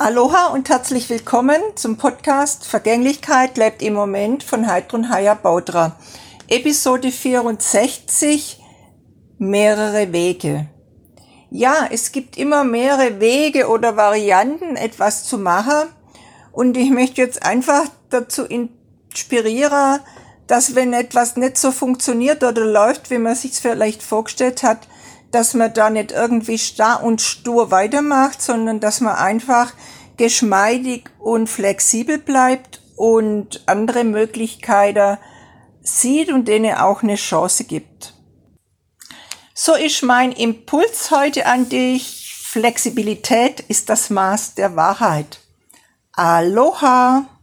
Aloha und herzlich willkommen zum Podcast Vergänglichkeit lebt im Moment von Heidrun Haya Baudra. Episode 64 Mehrere Wege. Ja, es gibt immer mehrere Wege oder Varianten, etwas zu machen. Und ich möchte jetzt einfach dazu inspirieren, dass wenn etwas nicht so funktioniert oder läuft, wie man sich vielleicht vorgestellt hat, dass man da nicht irgendwie starr und stur weitermacht, sondern dass man einfach geschmeidig und flexibel bleibt und andere Möglichkeiten sieht und denen auch eine Chance gibt. So ist mein Impuls heute an dich. Flexibilität ist das Maß der Wahrheit. Aloha!